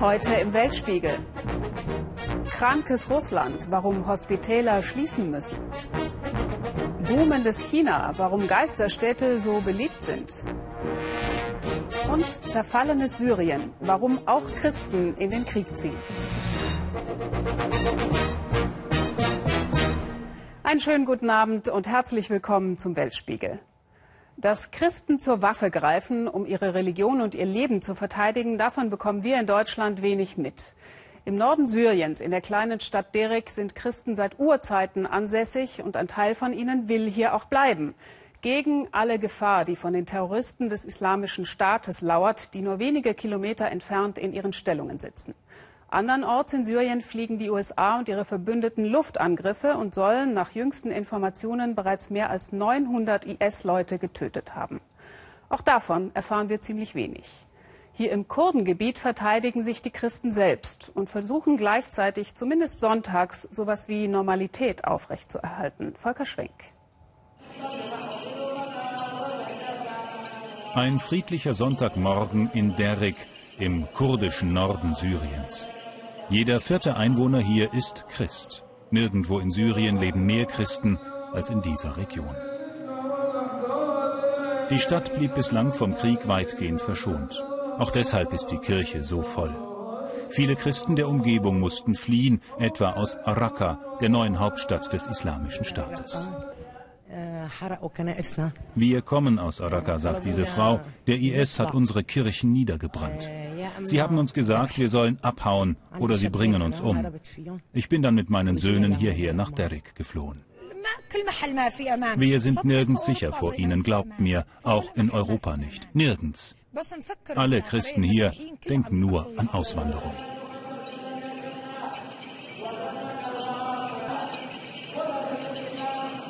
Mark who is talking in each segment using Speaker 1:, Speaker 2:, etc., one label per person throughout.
Speaker 1: Heute im Weltspiegel. Krankes Russland, warum Hospitäler schließen müssen. Boomendes China, warum Geisterstädte so beliebt sind. Und zerfallenes Syrien, warum auch Christen in den Krieg ziehen. Einen schönen guten Abend und herzlich willkommen zum Weltspiegel. Dass Christen zur Waffe greifen, um ihre Religion und ihr Leben zu verteidigen, davon bekommen wir in Deutschland wenig mit. Im Norden Syriens, in der kleinen Stadt Derek, sind Christen seit Urzeiten ansässig und ein Teil von ihnen will hier auch bleiben. Gegen alle Gefahr, die von den Terroristen des Islamischen Staates lauert, die nur wenige Kilometer entfernt in ihren Stellungen sitzen. Andernorts in Syrien fliegen die USA und ihre Verbündeten Luftangriffe und sollen nach jüngsten Informationen bereits mehr als 900 IS-Leute getötet haben. Auch davon erfahren wir ziemlich wenig. Hier im Kurdengebiet verteidigen sich die Christen selbst und versuchen gleichzeitig zumindest sonntags sowas wie Normalität aufrechtzuerhalten. Volker Schwenk.
Speaker 2: Ein friedlicher Sonntagmorgen in Derik im kurdischen Norden Syriens. Jeder vierte Einwohner hier ist Christ. Nirgendwo in Syrien leben mehr Christen als in dieser Region. Die Stadt blieb bislang vom Krieg weitgehend verschont. Auch deshalb ist die Kirche so voll. Viele Christen der Umgebung mussten fliehen, etwa aus Raqqa, der neuen Hauptstadt des Islamischen Staates. Wir kommen aus Raqqa, sagt diese Frau. Der IS hat unsere Kirchen niedergebrannt. Sie haben uns gesagt, wir sollen abhauen oder sie bringen uns um. Ich bin dann mit meinen Söhnen hierher nach Derek geflohen. Wir sind nirgends sicher vor ihnen, glaubt mir, auch in Europa nicht. Nirgends. Alle Christen hier denken nur an Auswanderung.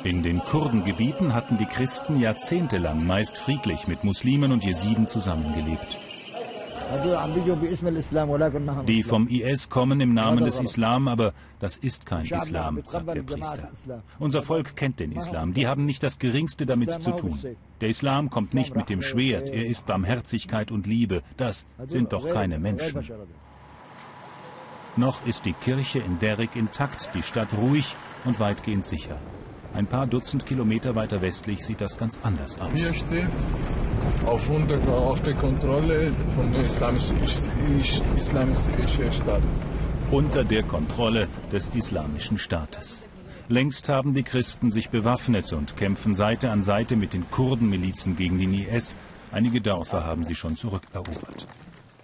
Speaker 2: In den Kurdengebieten hatten die Christen jahrzehntelang meist friedlich mit Muslimen und Jesiden zusammengelebt. Die vom IS kommen im Namen des Islam, aber das ist kein Islam, sagt der Priester. Unser Volk kennt den Islam, die haben nicht das Geringste damit zu tun. Der Islam kommt nicht mit dem Schwert, er ist Barmherzigkeit und Liebe, das sind doch keine Menschen. Noch ist die Kirche in Derek intakt, die Stadt ruhig und weitgehend sicher. Ein paar Dutzend Kilometer weiter westlich sieht das ganz anders aus.
Speaker 3: Hier steht auf, unter, auf der Kontrolle von der islamischen Staat.
Speaker 2: Unter der Kontrolle des islamischen Staates. Längst haben die Christen sich bewaffnet und kämpfen Seite an Seite mit den Kurdenmilizen gegen den IS. Einige Dörfer haben sie schon zurückerobert.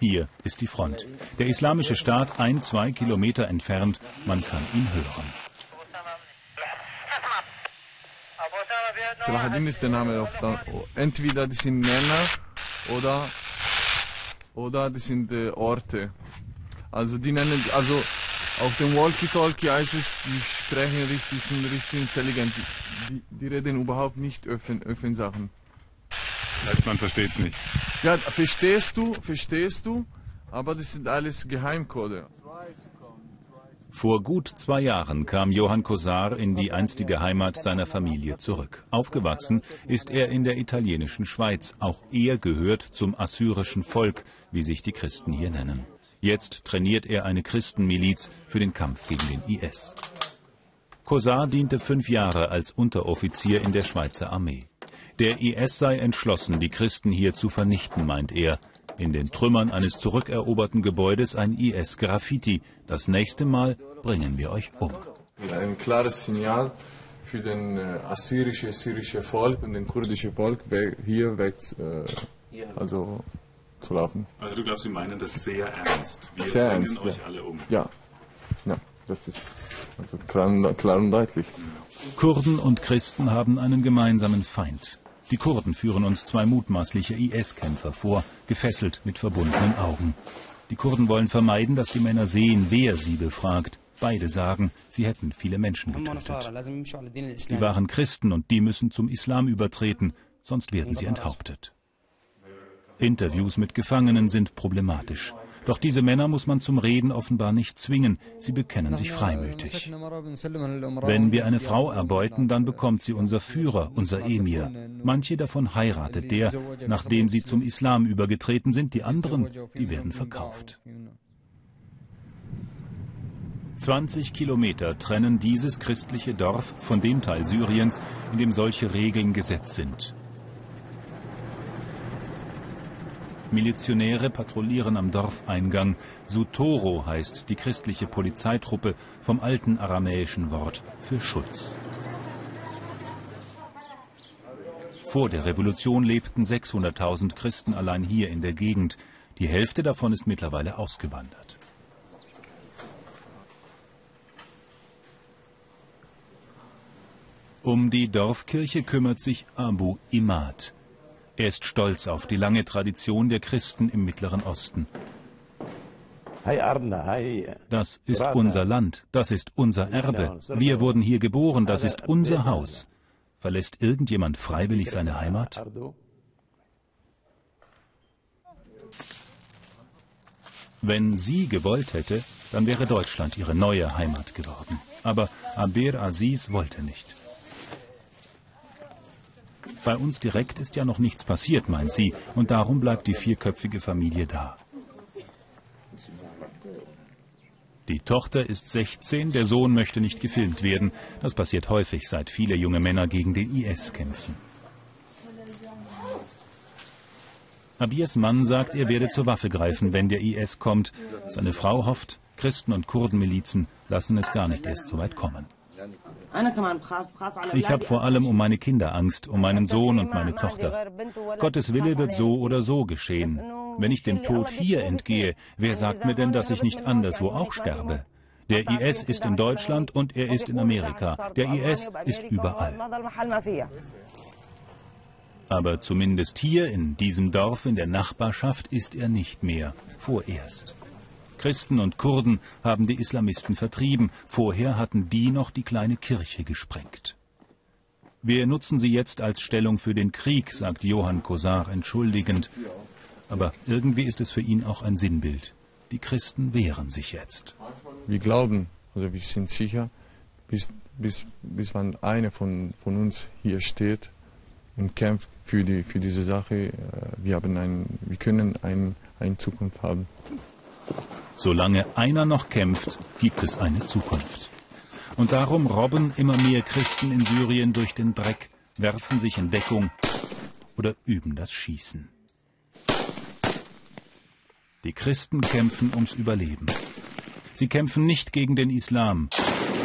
Speaker 2: Hier ist die Front. Der islamische Staat ein, zwei Kilometer entfernt. Man kann ihn hören.
Speaker 3: Salahaddin ist der Name auf der, entweder die sind Männer oder oder die sind äh, Orte. Also die nennen also auf dem Walkie-Talkie heißt es, die sprechen richtig, sind richtig intelligent. Die, die reden überhaupt nicht öffnen, öffnen Sachen.
Speaker 4: Heißt, man versteht es nicht.
Speaker 3: Ja, verstehst du, verstehst du, aber das sind alles Geheimcode.
Speaker 2: Vor gut zwei Jahren kam Johann Kosar in die einstige Heimat seiner Familie zurück. Aufgewachsen ist er in der italienischen Schweiz. Auch er gehört zum assyrischen Volk, wie sich die Christen hier nennen. Jetzt trainiert er eine Christenmiliz für den Kampf gegen den IS. Kosar diente fünf Jahre als Unteroffizier in der Schweizer Armee. Der IS sei entschlossen, die Christen hier zu vernichten, meint er. In den Trümmern eines zurückeroberten Gebäudes ein IS-Graffiti. Das nächste Mal bringen wir euch um.
Speaker 3: Ein klares Signal für den äh, assyrische, syrische Volk und den kurdischen Volk hier weg äh, also zu laufen.
Speaker 4: Also du glaubst, sie meinen das sehr ernst. Wir
Speaker 3: sehr
Speaker 4: bringen
Speaker 3: ernst,
Speaker 4: euch
Speaker 3: ja.
Speaker 4: alle um.
Speaker 3: Ja, ja, das ist also klar, klar und deutlich.
Speaker 2: Kurden und Christen haben einen gemeinsamen Feind. Die Kurden führen uns zwei mutmaßliche IS-Kämpfer vor, gefesselt mit verbundenen Augen. Die Kurden wollen vermeiden, dass die Männer sehen, wer sie befragt. Beide sagen, sie hätten viele Menschen getötet. Die waren Christen und die müssen zum Islam übertreten, sonst werden sie enthauptet. Interviews mit Gefangenen sind problematisch. Doch diese Männer muss man zum Reden offenbar nicht zwingen. Sie bekennen sich freimütig. Wenn wir eine Frau erbeuten, dann bekommt sie unser Führer, unser Emir. Manche davon heiratet der, nachdem sie zum Islam übergetreten sind. Die anderen, die werden verkauft. 20 Kilometer trennen dieses christliche Dorf von dem Teil Syriens, in dem solche Regeln gesetzt sind. Milizionäre patrouillieren am Dorfeingang. Sutoro heißt die christliche Polizeitruppe vom alten aramäischen Wort für Schutz. Vor der Revolution lebten 600.000 Christen allein hier in der Gegend. Die Hälfte davon ist mittlerweile ausgewandert. Um die Dorfkirche kümmert sich Abu Imad. Er ist stolz auf die lange Tradition der Christen im Mittleren Osten. Das ist unser Land, das ist unser Erbe. Wir wurden hier geboren, das ist unser Haus. Verlässt irgendjemand freiwillig seine Heimat? Wenn sie gewollt hätte, dann wäre Deutschland ihre neue Heimat geworden. Aber Abir Aziz wollte nicht. Bei uns direkt ist ja noch nichts passiert, meint sie, und darum bleibt die vierköpfige Familie da. Die Tochter ist 16, der Sohn möchte nicht gefilmt werden. Das passiert häufig, seit viele junge Männer gegen den IS kämpfen. Abiers Mann sagt, er werde zur Waffe greifen, wenn der IS kommt. Seine Frau hofft, Christen und Kurdenmilizen lassen es gar nicht erst so weit kommen. Ich habe vor allem um meine Kinder Angst, um meinen Sohn und meine Tochter. Gottes Wille wird so oder so geschehen. Wenn ich dem Tod hier entgehe, wer sagt mir denn, dass ich nicht anderswo auch sterbe? Der IS ist in Deutschland und er ist in Amerika. Der IS ist überall. Aber zumindest hier in diesem Dorf in der Nachbarschaft ist er nicht mehr, vorerst. Christen und Kurden haben die Islamisten vertrieben. Vorher hatten die noch die kleine Kirche gesprengt. Wir nutzen sie jetzt als Stellung für den Krieg, sagt Johann Kosar entschuldigend. Aber irgendwie ist es für ihn auch ein Sinnbild. Die Christen wehren sich jetzt.
Speaker 3: Wir glauben, also wir sind sicher, bis, bis, bis wann einer von, von uns hier steht und kämpft für, die, für diese Sache, äh, wir, haben ein, wir können ein, eine Zukunft haben.
Speaker 2: Solange einer noch kämpft, gibt es eine Zukunft. Und darum robben immer mehr Christen in Syrien durch den Dreck, werfen sich in Deckung oder üben das Schießen. Die Christen kämpfen ums Überleben. Sie kämpfen nicht gegen den Islam,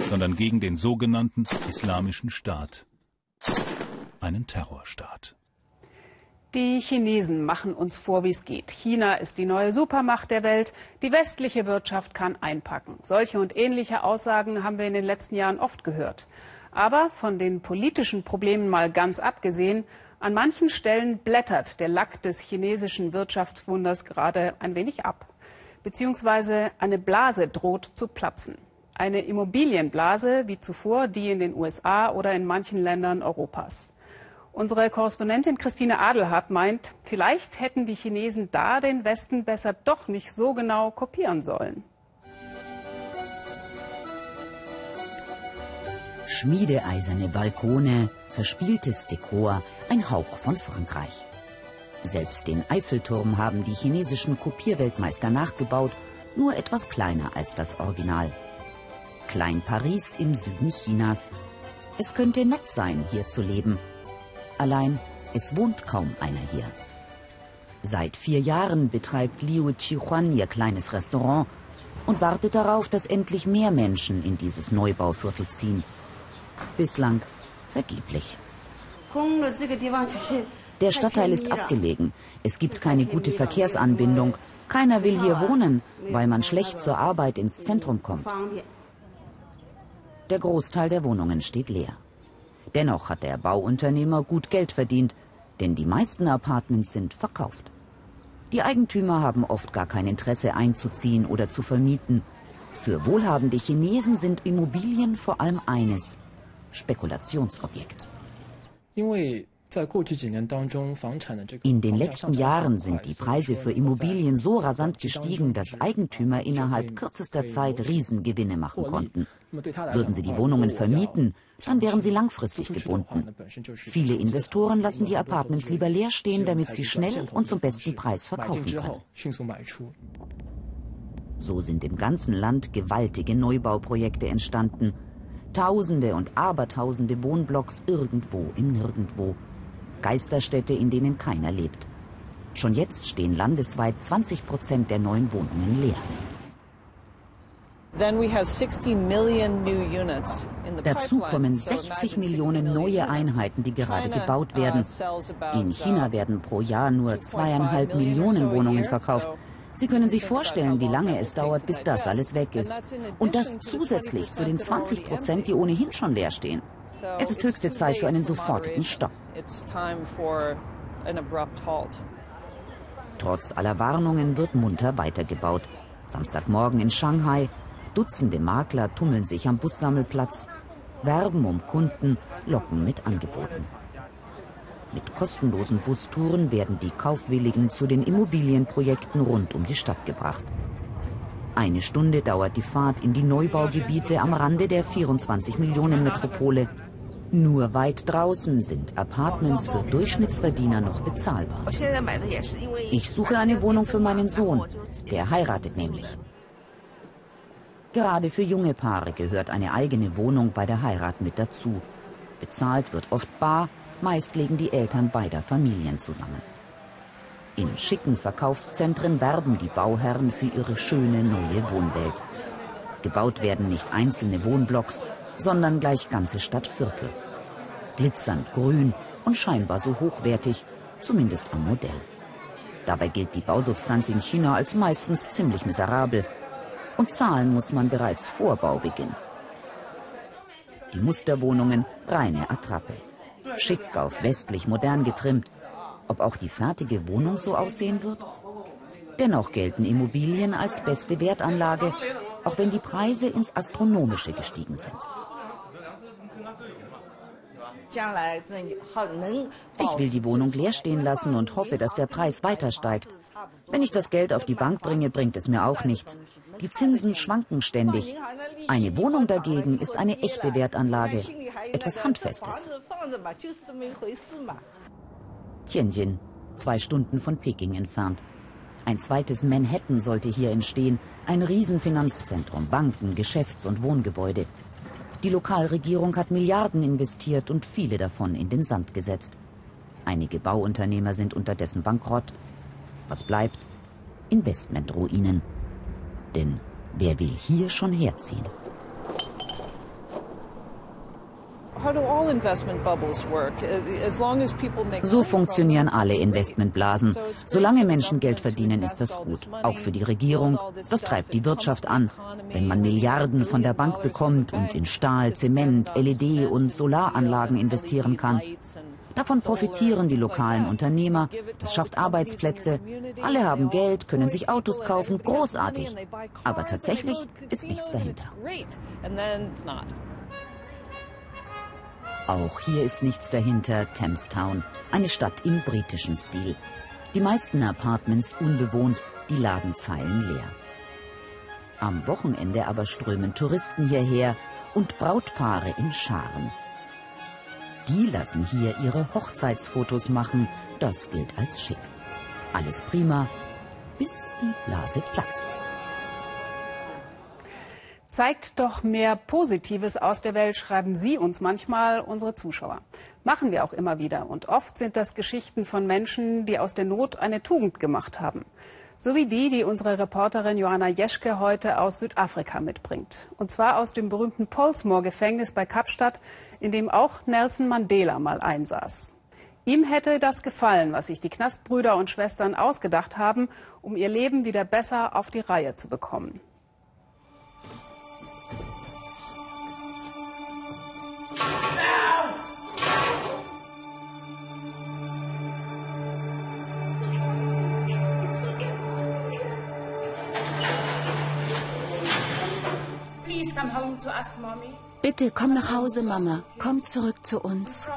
Speaker 2: sondern gegen den sogenannten Islamischen Staat. Einen Terrorstaat.
Speaker 1: Die Chinesen machen uns vor, wie es geht. China ist die neue Supermacht der Welt. Die westliche Wirtschaft kann einpacken. Solche und ähnliche Aussagen haben wir in den letzten Jahren oft gehört. Aber von den politischen Problemen mal ganz abgesehen, an manchen Stellen blättert der Lack des chinesischen Wirtschaftswunders gerade ein wenig ab. Beziehungsweise eine Blase droht zu platzen. Eine Immobilienblase wie zuvor die in den USA oder in manchen Ländern Europas. Unsere Korrespondentin Christine Adelhardt meint, vielleicht hätten die Chinesen da den Westen besser doch nicht so genau kopieren sollen.
Speaker 5: Schmiedeeiserne Balkone, verspieltes Dekor, ein Hauch von Frankreich. Selbst den Eiffelturm haben die chinesischen Kopierweltmeister nachgebaut, nur etwas kleiner als das Original. Klein Paris im Süden Chinas. Es könnte nett sein, hier zu leben, Allein, es wohnt kaum einer hier. Seit vier Jahren betreibt Liu Chihuan ihr kleines Restaurant und wartet darauf, dass endlich mehr Menschen in dieses Neubauviertel ziehen. Bislang vergeblich. Der Stadtteil ist abgelegen. Es gibt keine gute Verkehrsanbindung. Keiner will hier wohnen, weil man schlecht zur Arbeit ins Zentrum kommt. Der Großteil der Wohnungen steht leer. Dennoch hat der Bauunternehmer gut Geld verdient, denn die meisten Apartments sind verkauft. Die Eigentümer haben oft gar kein Interesse einzuziehen oder zu vermieten. Für wohlhabende Chinesen sind Immobilien vor allem eines, Spekulationsobjekt. In den letzten Jahren sind die Preise für Immobilien so rasant gestiegen, dass Eigentümer innerhalb kürzester Zeit Riesengewinne machen konnten. Würden sie die Wohnungen vermieten, dann wären sie langfristig gebunden. Viele Investoren lassen die Apartments lieber leer stehen, damit sie schnell und zum besten Preis verkaufen können. So sind im ganzen Land gewaltige Neubauprojekte entstanden. Tausende und Abertausende Wohnblocks irgendwo im Nirgendwo. Geisterstädte, in denen keiner lebt. Schon jetzt stehen landesweit 20 Prozent der neuen Wohnungen leer. Dazu kommen 60 Millionen neue Einheiten, die gerade gebaut werden. In China werden pro Jahr nur zweieinhalb Millionen Wohnungen verkauft. Sie können sich vorstellen, wie lange es dauert, bis das alles weg ist. Und das zusätzlich zu den 20 Prozent, die ohnehin schon leer stehen. Es ist höchste Zeit für einen sofortigen Stopp. Trotz aller Warnungen wird munter weitergebaut. Samstagmorgen in Shanghai, Dutzende Makler tummeln sich am Bussammelplatz, werben um Kunden, locken mit Angeboten. Mit kostenlosen Bustouren werden die Kaufwilligen zu den Immobilienprojekten rund um die Stadt gebracht. Eine Stunde dauert die Fahrt in die Neubaugebiete am Rande der 24 Millionen Metropole. Nur weit draußen sind Apartments für Durchschnittsverdiener noch bezahlbar. Ich suche eine Wohnung für meinen Sohn. Der heiratet nämlich. Gerade für junge Paare gehört eine eigene Wohnung bei der Heirat mit dazu. Bezahlt wird oft bar, meist legen die Eltern beider Familien zusammen. In schicken Verkaufszentren werben die Bauherren für ihre schöne neue Wohnwelt. Gebaut werden nicht einzelne Wohnblocks, sondern gleich ganze Stadtviertel. Glitzernd grün und scheinbar so hochwertig, zumindest am Modell. Dabei gilt die Bausubstanz in China als meistens ziemlich miserabel und zahlen muss man bereits vor Baubeginn. Die Musterwohnungen reine Attrappe. Schick auf westlich modern getrimmt. Ob auch die fertige Wohnung so aussehen wird? Dennoch gelten Immobilien als beste Wertanlage, auch wenn die Preise ins Astronomische gestiegen sind. Ich will die Wohnung leer stehen lassen und hoffe, dass der Preis weiter steigt. Wenn ich das Geld auf die Bank bringe, bringt es mir auch nichts. Die Zinsen schwanken ständig. Eine Wohnung dagegen ist eine echte Wertanlage, etwas Handfestes. Tianjin, zwei Stunden von Peking entfernt. Ein zweites Manhattan sollte hier entstehen, ein Riesenfinanzzentrum, Banken, Geschäfts- und Wohngebäude. Die Lokalregierung hat Milliarden investiert und viele davon in den Sand gesetzt. Einige Bauunternehmer sind unterdessen bankrott. Was bleibt? Investmentruinen. Denn wer will hier schon herziehen? So funktionieren alle Investmentblasen. Solange Menschen Geld verdienen, ist das gut. Auch für die Regierung. Das treibt die Wirtschaft an. Wenn man Milliarden von der Bank bekommt und in Stahl, Zement, LED und Solaranlagen investieren kann, Davon profitieren die lokalen Unternehmer. Das schafft Arbeitsplätze. Alle haben Geld, können sich Autos kaufen. Großartig. Aber tatsächlich ist nichts dahinter. Auch hier ist nichts dahinter, Thamestown, eine Stadt im britischen Stil. Die meisten Apartments unbewohnt, die Ladenzeilen leer. Am Wochenende aber strömen Touristen hierher und Brautpaare in Scharen. Die lassen hier ihre Hochzeitsfotos machen. Das gilt als schick. Alles prima, bis die Blase platzt.
Speaker 1: Zeigt doch mehr Positives aus der Welt, schreiben Sie uns manchmal, unsere Zuschauer. Machen wir auch immer wieder. Und oft sind das Geschichten von Menschen, die aus der Not eine Tugend gemacht haben. So wie die, die unsere Reporterin Johanna Jeschke heute aus Südafrika mitbringt. Und zwar aus dem berühmten Polsmoor-Gefängnis bei Kapstadt, in dem auch Nelson Mandela mal einsaß. Ihm hätte das gefallen, was sich die Knastbrüder und Schwestern ausgedacht haben, um ihr Leben wieder besser auf die Reihe zu bekommen.
Speaker 6: Bitte komm nach Hause, Mama. Komm zurück zu uns.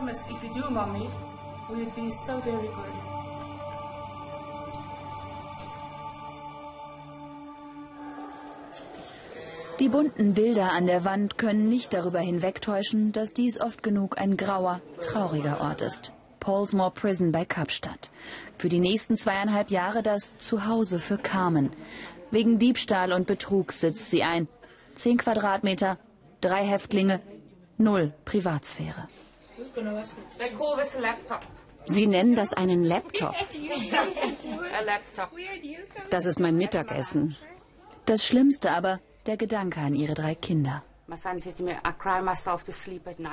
Speaker 6: Die bunten Bilder an der Wand können nicht darüber hinwegtäuschen, dass dies oft genug ein grauer, trauriger Ort ist.
Speaker 7: Polesmore Prison bei Kapstadt. Für die nächsten zweieinhalb Jahre das Zuhause für Carmen. Wegen Diebstahl und Betrug sitzt sie ein. Zehn Quadratmeter, drei Häftlinge, null Privatsphäre.
Speaker 6: Sie nennen das einen Laptop. Das ist mein Mittagessen.
Speaker 7: Das Schlimmste aber, der Gedanke an ihre drei Kinder.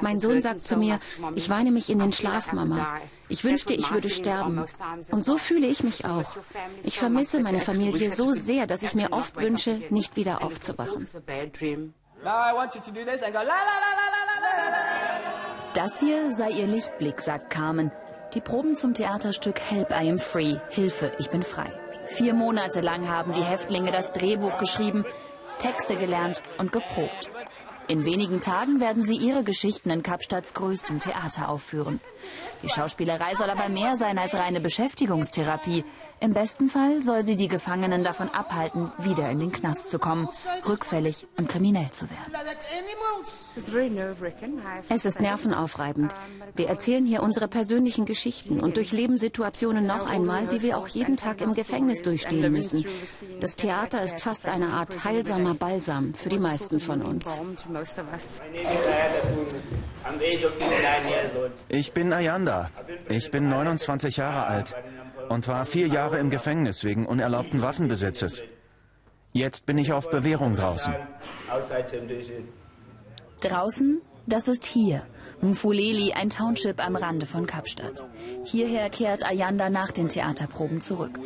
Speaker 6: Mein Sohn sagt zu mir, ich weine mich in den Schlaf, Mama. Ich wünschte, ich würde sterben. Und so fühle ich mich auch. Ich vermisse meine Familie so sehr, dass ich mir oft wünsche, nicht wieder aufzuwachen.
Speaker 7: Das hier sei ihr Lichtblick, sagt Carmen. Die Proben zum Theaterstück Help I Am Free, Hilfe, ich bin frei. Vier Monate lang haben die Häftlinge das Drehbuch geschrieben, Texte gelernt und geprobt. In wenigen Tagen werden sie ihre Geschichten in Kapstadts größtem Theater aufführen. Die Schauspielerei soll aber mehr sein als reine Beschäftigungstherapie. Im besten Fall soll sie die Gefangenen davon abhalten, wieder in den Knast zu kommen, rückfällig und kriminell zu werden.
Speaker 6: Es ist nervenaufreibend. Wir erzählen hier unsere persönlichen Geschichten und durchleben Situationen noch einmal, die wir auch jeden Tag im Gefängnis durchstehen müssen. Das Theater ist fast eine Art heilsamer Balsam für die meisten von uns.
Speaker 8: Ich bin Ayanda. Ich bin 29 Jahre alt und war vier Jahre im Gefängnis wegen unerlaubten Waffenbesitzes. Jetzt bin ich auf Bewährung draußen.
Speaker 7: Draußen, das ist hier. Mfuleli, ein Township am Rande von Kapstadt. Hierher kehrt Ayanda nach den Theaterproben zurück.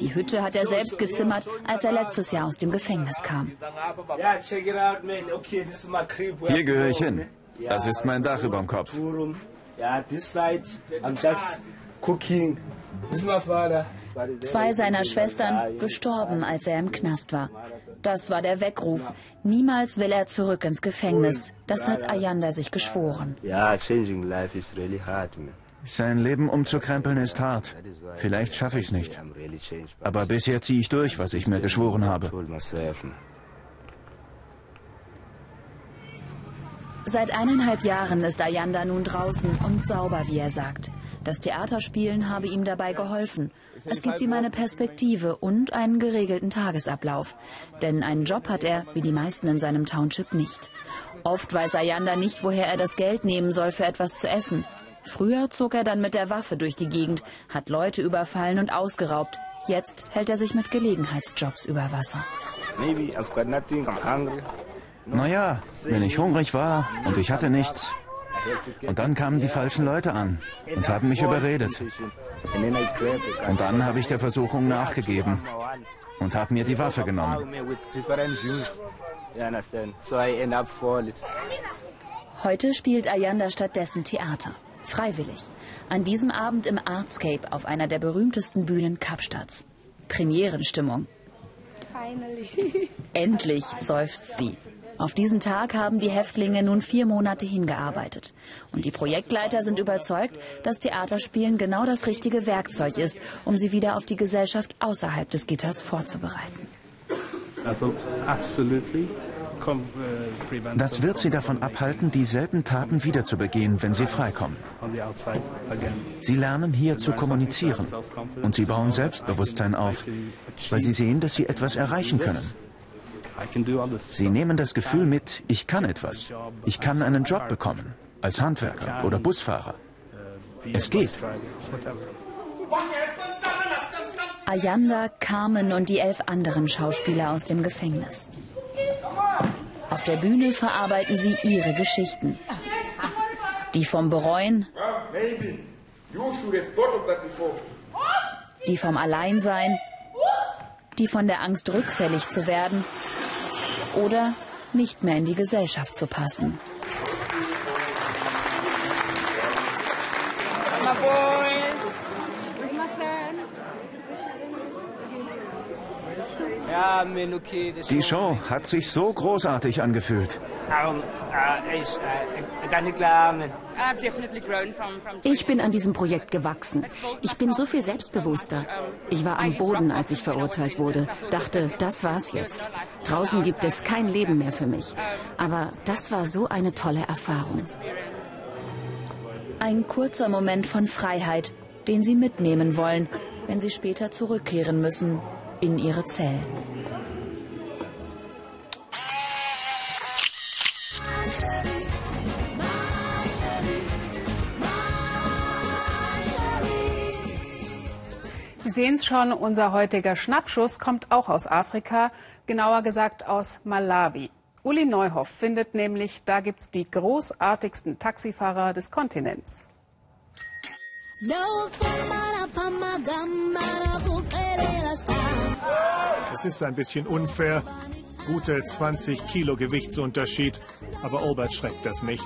Speaker 7: Die Hütte hat er selbst gezimmert, als er letztes Jahr aus dem Gefängnis kam.
Speaker 8: Hier gehöre ich hin. Das ist mein Dach über dem Kopf.
Speaker 7: Zwei seiner Schwestern gestorben, als er im Knast war. Das war der Weckruf. Niemals will er zurück ins Gefängnis. Das hat Ayanda sich geschworen.
Speaker 8: Sein Leben umzukrempeln ist hart. Vielleicht schaffe ich es nicht. Aber bisher ziehe ich durch, was ich mir geschworen habe.
Speaker 7: Seit eineinhalb Jahren ist Ayanda nun draußen und sauber, wie er sagt. Das Theaterspielen habe ihm dabei geholfen. Es gibt ihm eine Perspektive und einen geregelten Tagesablauf. Denn einen Job hat er, wie die meisten in seinem Township, nicht. Oft weiß Ayanda nicht, woher er das Geld nehmen soll für etwas zu essen. Früher zog er dann mit der Waffe durch die Gegend, hat Leute überfallen und ausgeraubt. Jetzt hält er sich mit Gelegenheitsjobs über Wasser.
Speaker 8: Naja, wenn ich hungrig war und ich hatte nichts. Und dann kamen die falschen Leute an und haben mich überredet. Und dann habe ich der Versuchung nachgegeben und habe mir die Waffe genommen.
Speaker 7: Heute spielt Ayanda stattdessen Theater. Freiwillig. An diesem Abend im Artscape auf einer der berühmtesten Bühnen Kapstadts. Premierenstimmung. Endlich, seufzt sie. Auf diesen Tag haben die Häftlinge nun vier Monate hingearbeitet. Und die Projektleiter sind überzeugt, dass Theaterspielen genau das richtige Werkzeug ist, um sie wieder auf die Gesellschaft außerhalb des Gitters vorzubereiten.
Speaker 8: Das wird sie davon abhalten, dieselben Taten wieder zu begehen, wenn sie freikommen. Sie lernen hier zu kommunizieren und sie bauen Selbstbewusstsein auf, weil sie sehen, dass sie etwas erreichen können. Sie nehmen das Gefühl mit, ich kann etwas. Ich kann einen Job bekommen, als Handwerker oder Busfahrer. Es geht.
Speaker 7: Ayanda, Carmen und die elf anderen Schauspieler aus dem Gefängnis. Auf der Bühne verarbeiten sie ihre Geschichten. Die vom Bereuen, die vom Alleinsein, die von der Angst rückfällig zu werden oder nicht mehr in die Gesellschaft zu passen.
Speaker 8: Die Show hat sich so großartig angefühlt.
Speaker 6: Ich bin an diesem Projekt gewachsen. Ich bin so viel selbstbewusster. Ich war am Boden, als ich verurteilt wurde. Dachte, das war's jetzt. Draußen gibt es kein Leben mehr für mich. Aber das war so eine tolle Erfahrung.
Speaker 7: Ein kurzer Moment von Freiheit, den sie mitnehmen wollen, wenn sie später zurückkehren müssen in ihre Zellen.
Speaker 1: Sehen es schon, unser heutiger Schnappschuss kommt auch aus Afrika, genauer gesagt aus Malawi. Uli Neuhoff findet nämlich, da gibt es die großartigsten Taxifahrer des Kontinents.
Speaker 9: Es ist ein bisschen unfair. Gute 20 Kilo Gewichtsunterschied. Aber Obert schreckt das nicht.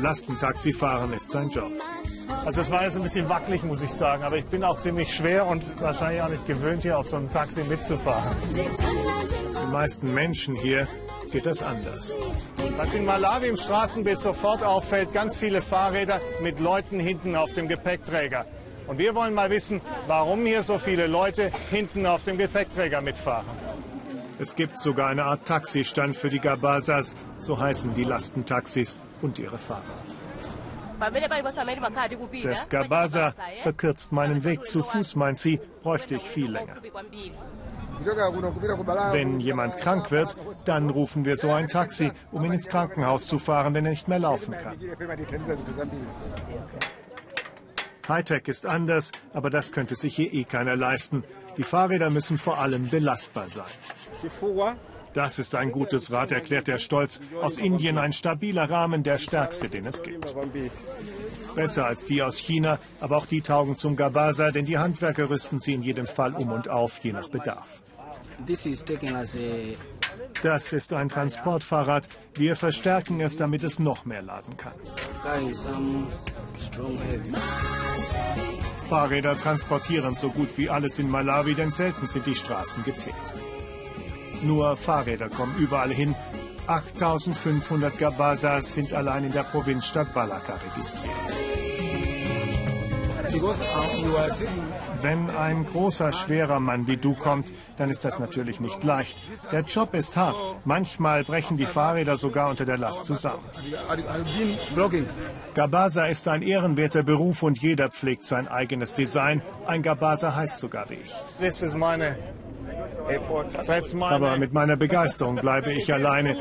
Speaker 9: Lastentaxi fahren ist sein Job.
Speaker 10: Also es war jetzt ein bisschen wackelig, muss ich sagen. Aber ich bin auch ziemlich schwer und wahrscheinlich auch nicht gewöhnt, hier auf so einem Taxi mitzufahren.
Speaker 9: Den meisten Menschen hier geht das anders.
Speaker 10: Was in Malawi im Straßenbild sofort auffällt, ganz viele Fahrräder mit Leuten hinten auf dem Gepäckträger. Und wir wollen mal wissen, warum hier so viele Leute hinten auf dem Gepäckträger mitfahren.
Speaker 9: Es gibt sogar eine Art Taxistand für die Gabazas, so heißen die Lastentaxis und ihre Fahrer. Das Gabaza verkürzt meinen Weg zu Fuß, meint sie, bräuchte ich viel länger. Wenn jemand krank wird, dann rufen wir so ein Taxi, um ihn ins Krankenhaus zu fahren, wenn er nicht mehr laufen kann. Hightech ist anders, aber das könnte sich hier eh keiner leisten. Die Fahrräder müssen vor allem belastbar sein. Das ist ein gutes Rad, erklärt er stolz. Aus Indien ein stabiler Rahmen, der stärkste, den es gibt. Besser als die aus China, aber auch die taugen zum Gabaza, denn die Handwerker rüsten sie in jedem Fall um und auf, je nach Bedarf. Das ist ein Transportfahrrad. Wir verstärken es, damit es noch mehr laden kann. Fahrräder transportieren so gut wie alles in Malawi, denn selten sind die Straßen geteert. Nur Fahrräder kommen überall hin. 8500 Gabazas sind allein in der Provinzstadt Balaka registriert. Wenn ein großer, schwerer Mann wie du kommt, dann ist das natürlich nicht leicht. Der Job ist hart. Manchmal brechen die Fahrräder sogar unter der Last zusammen. Gabaza ist ein ehrenwerter Beruf und jeder pflegt sein eigenes Design. Ein Gabaza heißt sogar wie ich.
Speaker 10: Das ist meine
Speaker 9: aber mit meiner Begeisterung bleibe ich alleine.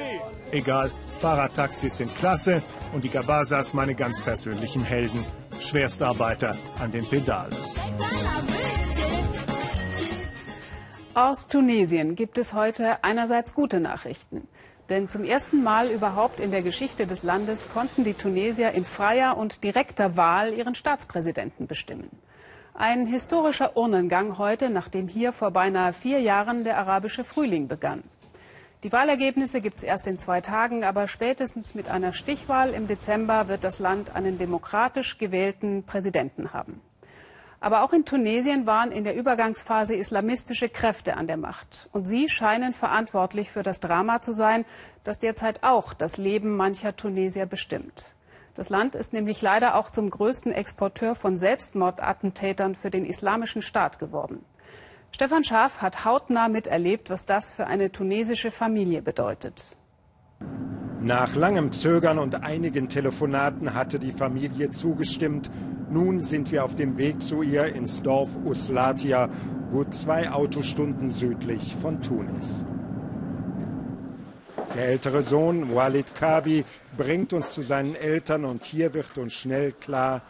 Speaker 9: Egal, Fahrradtaxis sind klasse und die Gabazas meine ganz persönlichen Helden. Schwerstarbeiter an den Pedalen.
Speaker 1: Aus Tunesien gibt es heute einerseits gute Nachrichten. Denn zum ersten Mal überhaupt in der Geschichte des Landes konnten die Tunesier in freier und direkter Wahl ihren Staatspräsidenten bestimmen. Ein historischer Urnengang heute, nachdem hier vor beinahe vier Jahren der arabische Frühling begann. Die Wahlergebnisse gibt es erst in zwei Tagen, aber spätestens mit einer Stichwahl im Dezember wird das Land einen demokratisch gewählten Präsidenten haben. Aber auch in Tunesien waren in der Übergangsphase islamistische Kräfte an der Macht. Und sie scheinen verantwortlich für das Drama zu sein, das derzeit auch das Leben mancher Tunesier bestimmt. Das Land ist nämlich leider auch zum größten Exporteur von Selbstmordattentätern für den Islamischen Staat geworden. Stefan Schaaf hat hautnah miterlebt, was das für eine tunesische Familie bedeutet.
Speaker 11: Nach langem Zögern und einigen Telefonaten hatte die Familie zugestimmt. Nun sind wir auf dem Weg zu ihr ins Dorf Uslatia, gut zwei Autostunden südlich von Tunis. Der ältere Sohn, Walid Kabi, bringt uns zu seinen Eltern und hier wird uns schnell klar,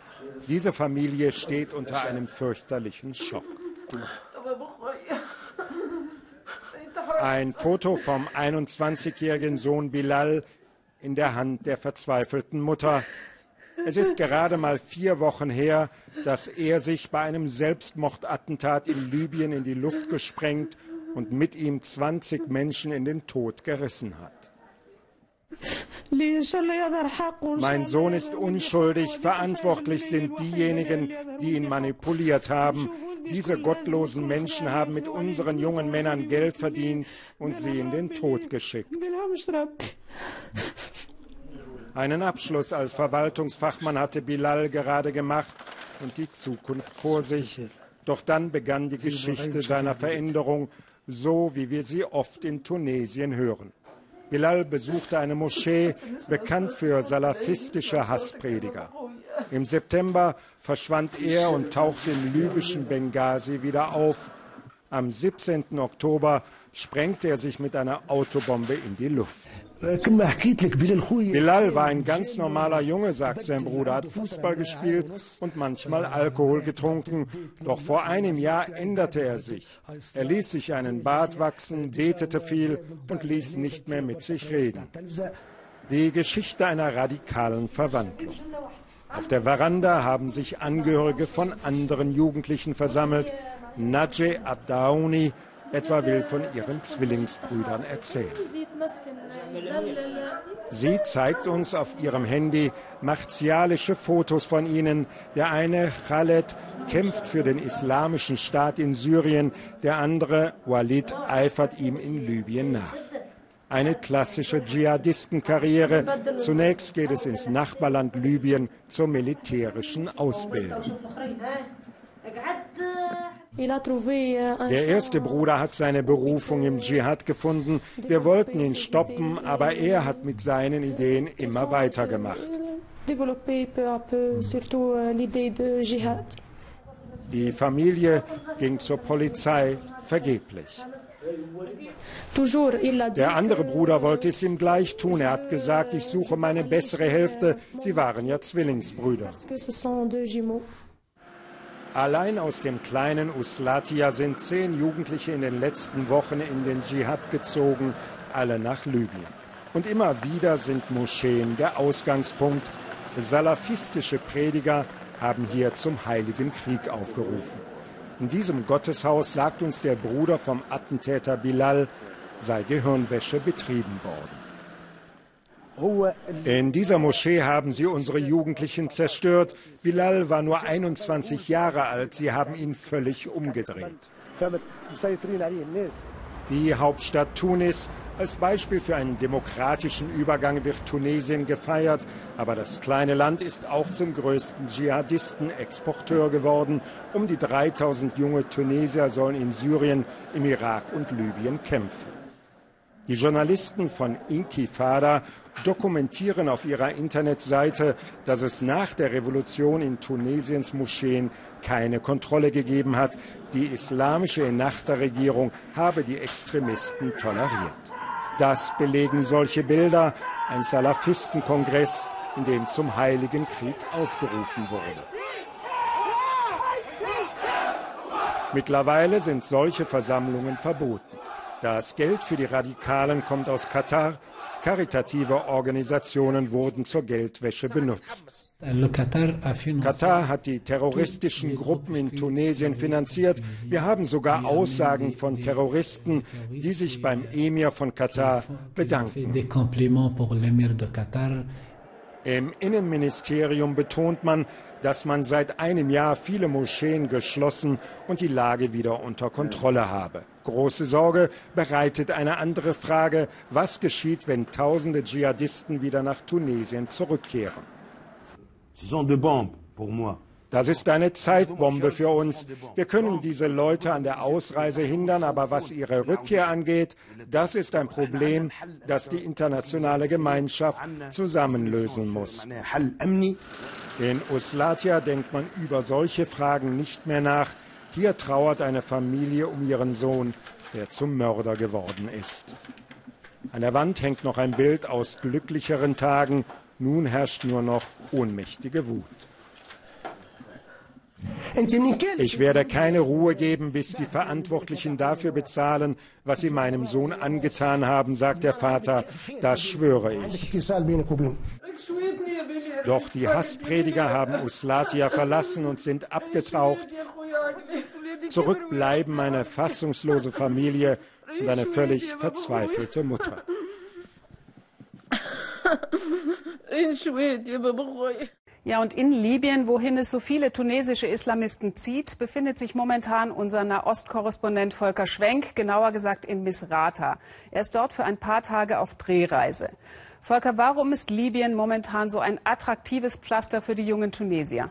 Speaker 11: diese Familie steht unter einem fürchterlichen Schock. Ein Foto vom 21-jährigen Sohn Bilal in der Hand der verzweifelten Mutter. Es ist gerade mal vier Wochen her, dass er sich bei einem Selbstmordattentat in Libyen in die Luft gesprengt und mit ihm 20 Menschen in den Tod gerissen hat. Mein Sohn ist unschuldig, verantwortlich sind diejenigen, die ihn manipuliert haben. Diese gottlosen Menschen haben mit unseren jungen Männern Geld verdient und sie in den Tod geschickt. Einen Abschluss als Verwaltungsfachmann hatte Bilal gerade gemacht und die Zukunft vor sich. Doch dann begann die Geschichte seiner Veränderung so wie wir sie oft in Tunesien hören. Bilal besuchte eine Moschee, bekannt für salafistische Hassprediger. Im September verschwand er und tauchte im libyschen Benghazi wieder auf. Am 17. Oktober sprengte er sich mit einer Autobombe in die Luft. Bilal war ein ganz normaler Junge, sagt sein Bruder, hat Fußball gespielt und manchmal Alkohol getrunken. Doch vor einem Jahr änderte er sich. Er ließ sich einen Bart wachsen, betete viel und ließ nicht mehr mit sich reden. Die Geschichte einer radikalen Verwandlung. Auf der Veranda haben sich Angehörige von anderen Jugendlichen versammelt. Najee Abdaouni etwa will von ihren Zwillingsbrüdern erzählen. Sie zeigt uns auf ihrem Handy martialische Fotos von ihnen. Der eine, Khaled, kämpft für den islamischen Staat in Syrien, der andere, Walid, eifert ihm in Libyen nach. Eine klassische Dschihadistenkarriere. Zunächst geht es ins Nachbarland Libyen zur militärischen Ausbildung. Der erste Bruder hat seine Berufung im Dschihad gefunden. Wir wollten ihn stoppen, aber er hat mit seinen Ideen immer weitergemacht. Die Familie ging zur Polizei, vergeblich. Der andere Bruder wollte es ihm gleich tun. Er hat gesagt, ich suche meine bessere Hälfte. Sie waren ja Zwillingsbrüder. Allein aus dem kleinen Uslatia sind zehn Jugendliche in den letzten Wochen in den Dschihad gezogen, alle nach Libyen. Und immer wieder sind Moscheen der Ausgangspunkt. Salafistische Prediger haben hier zum Heiligen Krieg aufgerufen. In diesem Gotteshaus, sagt uns der Bruder vom Attentäter Bilal, sei Gehirnwäsche betrieben worden. In dieser Moschee haben sie unsere Jugendlichen zerstört. Bilal war nur 21 Jahre alt. Sie haben ihn völlig umgedreht. Die Hauptstadt Tunis. Als Beispiel für einen demokratischen Übergang wird Tunesien gefeiert. Aber das kleine Land ist auch zum größten Dschihadisten-Exporteur geworden. Um die 3000 junge Tunesier sollen in Syrien, im Irak und Libyen kämpfen. Die Journalisten von Inkifada dokumentieren auf ihrer Internetseite, dass es nach der Revolution in Tunesiens Moscheen keine Kontrolle gegeben hat. Die islamische Ennahda-Regierung habe die Extremisten toleriert. Das belegen solche Bilder, ein Salafistenkongress, in dem zum Heiligen Krieg aufgerufen wurde. Mittlerweile sind solche Versammlungen verboten. Das Geld für die Radikalen kommt aus Katar. Karitative Organisationen wurden zur Geldwäsche benutzt. Katar hat die terroristischen Gruppen in Tunesien finanziert. Wir haben sogar Aussagen von Terroristen, die sich beim Emir von Katar bedanken. Im Innenministerium betont man, dass man seit einem Jahr viele Moscheen geschlossen und die Lage wieder unter Kontrolle habe. Große Sorge bereitet eine andere Frage, was geschieht, wenn tausende Dschihadisten wieder nach Tunesien zurückkehren. Das ist eine Zeitbombe für uns. Wir können diese Leute an der Ausreise hindern, aber was ihre Rückkehr angeht, das ist ein Problem, das die internationale Gemeinschaft zusammenlösen muss. In Uslatia denkt man über solche Fragen nicht mehr nach. Hier trauert eine Familie um ihren Sohn, der zum Mörder geworden ist. An der Wand hängt noch ein Bild aus glücklicheren Tagen. Nun herrscht nur noch ohnmächtige Wut. Ich werde keine Ruhe geben, bis die Verantwortlichen dafür bezahlen, was sie meinem Sohn angetan haben, sagt der Vater. Das schwöre ich. Doch die Hassprediger haben Uslatia verlassen und sind abgetaucht. Zurück bleiben eine fassungslose Familie und eine völlig verzweifelte Mutter.
Speaker 1: Ja, und in Libyen, wohin es so viele tunesische Islamisten zieht, befindet sich momentan unser Nahostkorrespondent Volker Schwenk, genauer gesagt in Misrata. Er ist dort für ein paar Tage auf Drehreise. Volker, warum ist Libyen momentan so ein attraktives Pflaster für die jungen Tunesier?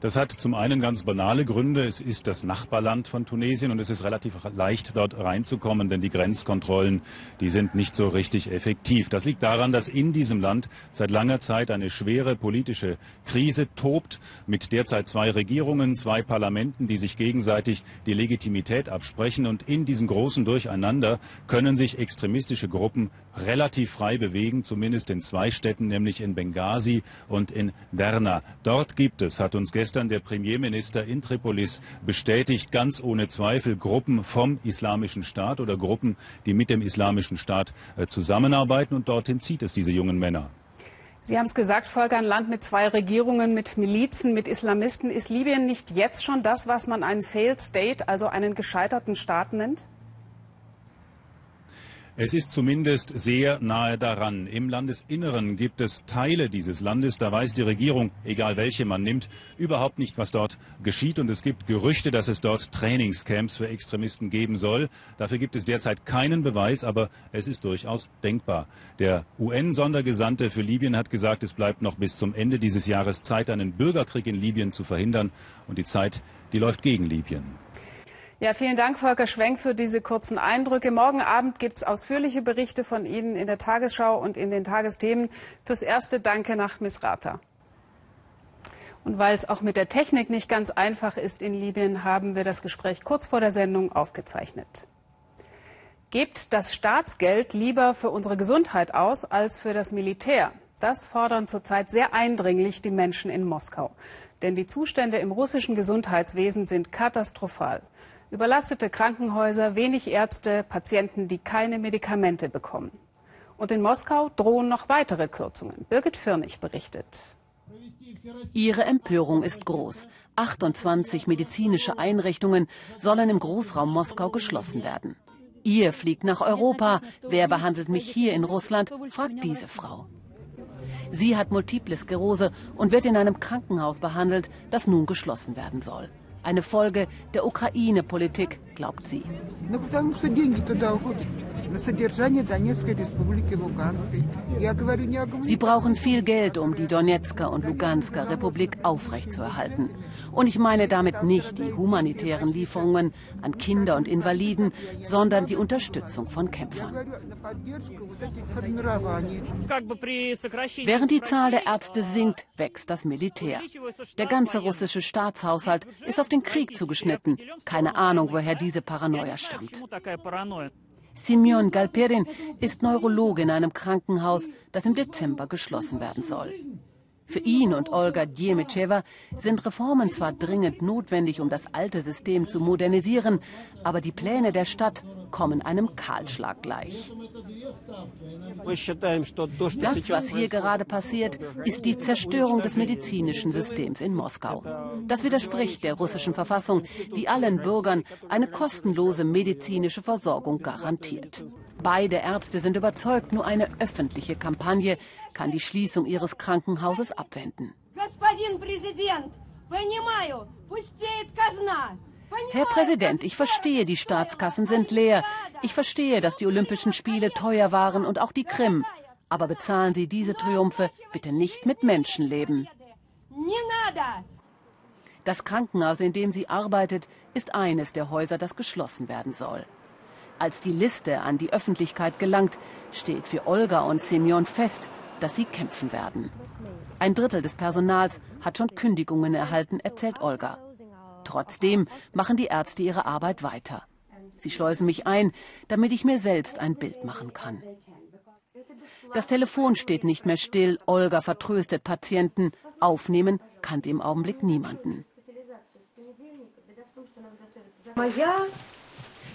Speaker 2: Das hat zum einen ganz banale Gründe. Es ist das Nachbarland von Tunesien und es ist relativ leicht, dort reinzukommen, denn die Grenzkontrollen, die sind nicht so richtig effektiv. Das liegt daran, dass in diesem Land seit langer Zeit eine schwere politische Krise tobt, mit derzeit zwei Regierungen, zwei Parlamenten, die sich gegenseitig die Legitimität absprechen. Und in diesem großen Durcheinander können sich extremistische Gruppen relativ frei bewegen, zumindest in zwei Städten, nämlich in Benghazi und in Derna. Dort gibt es, hat uns gestern gestern der Premierminister in Tripolis bestätigt, ganz ohne Zweifel Gruppen vom Islamischen Staat oder Gruppen, die mit dem Islamischen Staat äh, zusammenarbeiten. Und dorthin zieht es diese jungen Männer.
Speaker 1: Sie haben es gesagt, Volker, ein Land mit zwei Regierungen, mit Milizen, mit Islamisten. Ist Libyen nicht jetzt schon das, was man einen Failed State, also einen gescheiterten Staat nennt?
Speaker 2: Es ist zumindest sehr nahe daran. Im Landesinneren gibt es Teile dieses Landes, da weiß die Regierung, egal welche man nimmt, überhaupt nicht, was dort geschieht. Und es gibt Gerüchte, dass es dort Trainingscamps für Extremisten geben soll. Dafür gibt es derzeit keinen Beweis, aber es ist durchaus denkbar. Der UN-Sondergesandte für Libyen hat gesagt, es bleibt noch bis zum Ende dieses Jahres Zeit, einen Bürgerkrieg in Libyen zu verhindern. Und die Zeit, die läuft gegen Libyen.
Speaker 1: Ja, vielen Dank, Volker Schwenk, für diese kurzen Eindrücke. Morgen Abend gibt es ausführliche Berichte von Ihnen in der Tagesschau und in den Tagesthemen. Fürs Erste danke nach Misrata. Und weil es auch mit der Technik nicht ganz einfach ist in Libyen, haben wir das Gespräch kurz vor der Sendung aufgezeichnet. Gebt das Staatsgeld lieber für unsere Gesundheit aus als für das Militär. Das fordern zurzeit sehr eindringlich die Menschen in Moskau. Denn die Zustände im russischen Gesundheitswesen sind katastrophal. Überlastete Krankenhäuser, wenig Ärzte, Patienten, die keine Medikamente bekommen. Und in Moskau drohen noch weitere Kürzungen. Birgit Firnig berichtet.
Speaker 12: Ihre Empörung ist groß. 28 medizinische Einrichtungen sollen im Großraum Moskau geschlossen werden. Ihr fliegt nach Europa. Wer behandelt mich hier in Russland? fragt diese Frau. Sie hat Multiple Sklerose und wird in einem Krankenhaus behandelt, das nun geschlossen werden soll. Eine Folge der Ukraine-Politik, glaubt sie. Sie brauchen viel Geld, um die Donetsker und Lugansker Republik aufrechtzuerhalten. Und ich meine damit nicht die humanitären Lieferungen an Kinder und Invaliden, sondern die Unterstützung von Kämpfern. Während die Zahl der Ärzte sinkt, wächst das Militär. Der ganze russische Staatshaushalt ist auf den Krieg zugeschnitten. Keine Ahnung, woher diese Paranoia stammt. Simeon Galperin ist Neurologe in einem Krankenhaus, das im Dezember geschlossen werden soll. Für ihn und Olga Djemitscheva sind Reformen zwar dringend notwendig, um das alte System zu modernisieren, aber die Pläne der Stadt kommen einem Kahlschlag gleich. Das, was hier gerade passiert, ist die Zerstörung des medizinischen Systems in Moskau. Das widerspricht der russischen Verfassung, die allen Bürgern eine kostenlose medizinische Versorgung garantiert. Beide Ärzte sind überzeugt, nur eine öffentliche Kampagne kann die Schließung ihres Krankenhauses abwenden. Herr Präsident, ich verstehe, die Staatskassen sind leer. Ich verstehe, dass die Olympischen Spiele teuer waren und auch die Krim. Aber bezahlen Sie diese Triumphe bitte nicht mit Menschenleben. Das Krankenhaus, in dem sie arbeitet, ist eines der Häuser, das geschlossen werden soll. Als die Liste an die Öffentlichkeit gelangt, steht für Olga und Semyon fest, dass sie kämpfen werden. Ein Drittel des Personals hat schon Kündigungen erhalten, erzählt Olga. Trotzdem machen die Ärzte ihre Arbeit weiter. Sie schleusen mich ein, damit ich mir selbst ein Bild machen kann. Das Telefon steht nicht mehr still. Olga vertröstet Patienten. Aufnehmen kann sie im Augenblick niemanden.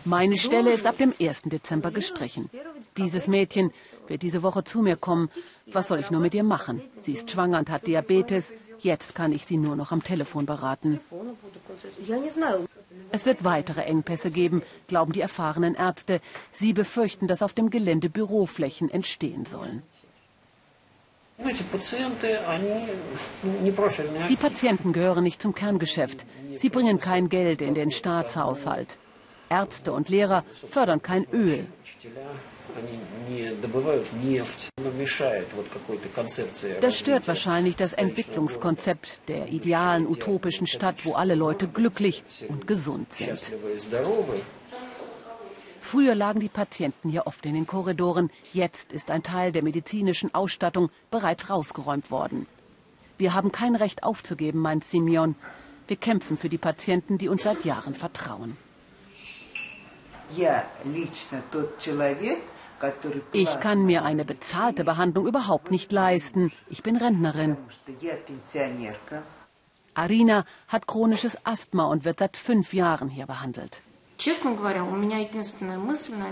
Speaker 12: Meine Stelle ist ab dem 1. Dezember gestrichen. Dieses Mädchen wird diese Woche zu mir kommen. Was soll ich nur mit ihr machen? Sie ist schwanger und hat Diabetes. Jetzt kann ich sie nur noch am Telefon beraten. Es wird weitere Engpässe geben, glauben die erfahrenen Ärzte. Sie befürchten, dass auf dem Gelände Büroflächen entstehen sollen. Die Patienten gehören nicht zum Kerngeschäft. Sie bringen kein Geld in den Staatshaushalt. Ärzte und Lehrer fördern kein Öl. Das stört wahrscheinlich das Entwicklungskonzept der idealen utopischen Stadt, wo alle Leute glücklich und gesund sind. Früher lagen die Patienten hier oft in den Korridoren. Jetzt ist ein Teil der medizinischen Ausstattung bereits rausgeräumt worden. Wir haben kein Recht aufzugeben, meint Simeon. Wir kämpfen für die Patienten, die uns seit Jahren vertrauen. Ich kann mir eine bezahlte Behandlung überhaupt nicht leisten. Ich bin Rentnerin. Arina hat chronisches Asthma und wird seit fünf Jahren hier behandelt.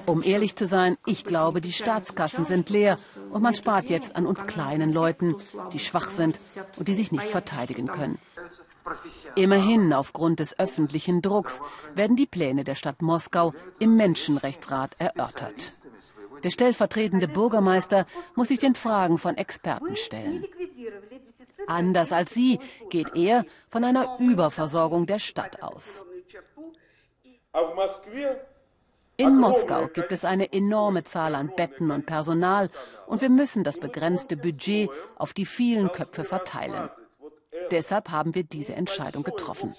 Speaker 12: Um ehrlich zu sein, ich glaube, die Staatskassen sind leer und man spart jetzt an uns kleinen Leuten, die schwach sind und die sich nicht verteidigen können. Immerhin, aufgrund des öffentlichen Drucks, werden die Pläne der Stadt Moskau im Menschenrechtsrat erörtert. Der stellvertretende Bürgermeister muss sich den Fragen von Experten stellen. Anders als sie geht er von einer Überversorgung der Stadt aus. In Moskau gibt es eine enorme Zahl an Betten und Personal und wir müssen das begrenzte Budget auf die vielen Köpfe verteilen. Deshalb haben wir diese Entscheidung getroffen.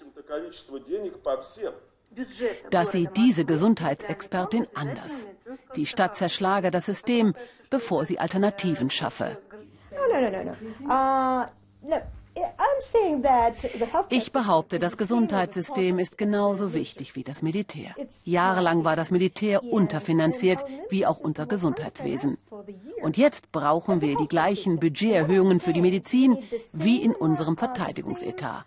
Speaker 12: Das sieht diese Gesundheitsexpertin anders. Die Stadt zerschlage das System, bevor sie Alternativen schaffe. No, no, no, ich behaupte, das Gesundheitssystem ist genauso wichtig wie das Militär. Jahrelang war das Militär unterfinanziert, wie auch unser Gesundheitswesen. Und jetzt brauchen wir die gleichen Budgeterhöhungen für die Medizin wie in unserem Verteidigungsetat.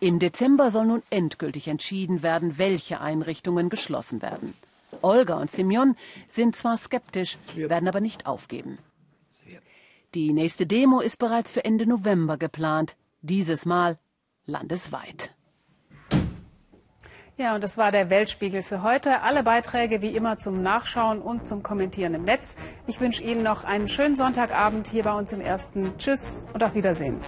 Speaker 12: Im Dezember soll nun endgültig entschieden werden, welche Einrichtungen geschlossen werden. Olga und Simeon sind zwar skeptisch, werden aber nicht aufgeben. Die nächste Demo ist bereits für Ende November geplant, dieses Mal landesweit.
Speaker 1: Ja, und das war der Weltspiegel für heute. Alle Beiträge wie immer zum Nachschauen und zum Kommentieren im Netz. Ich wünsche Ihnen noch einen schönen Sonntagabend hier bei uns im Ersten. Tschüss und auf Wiedersehen.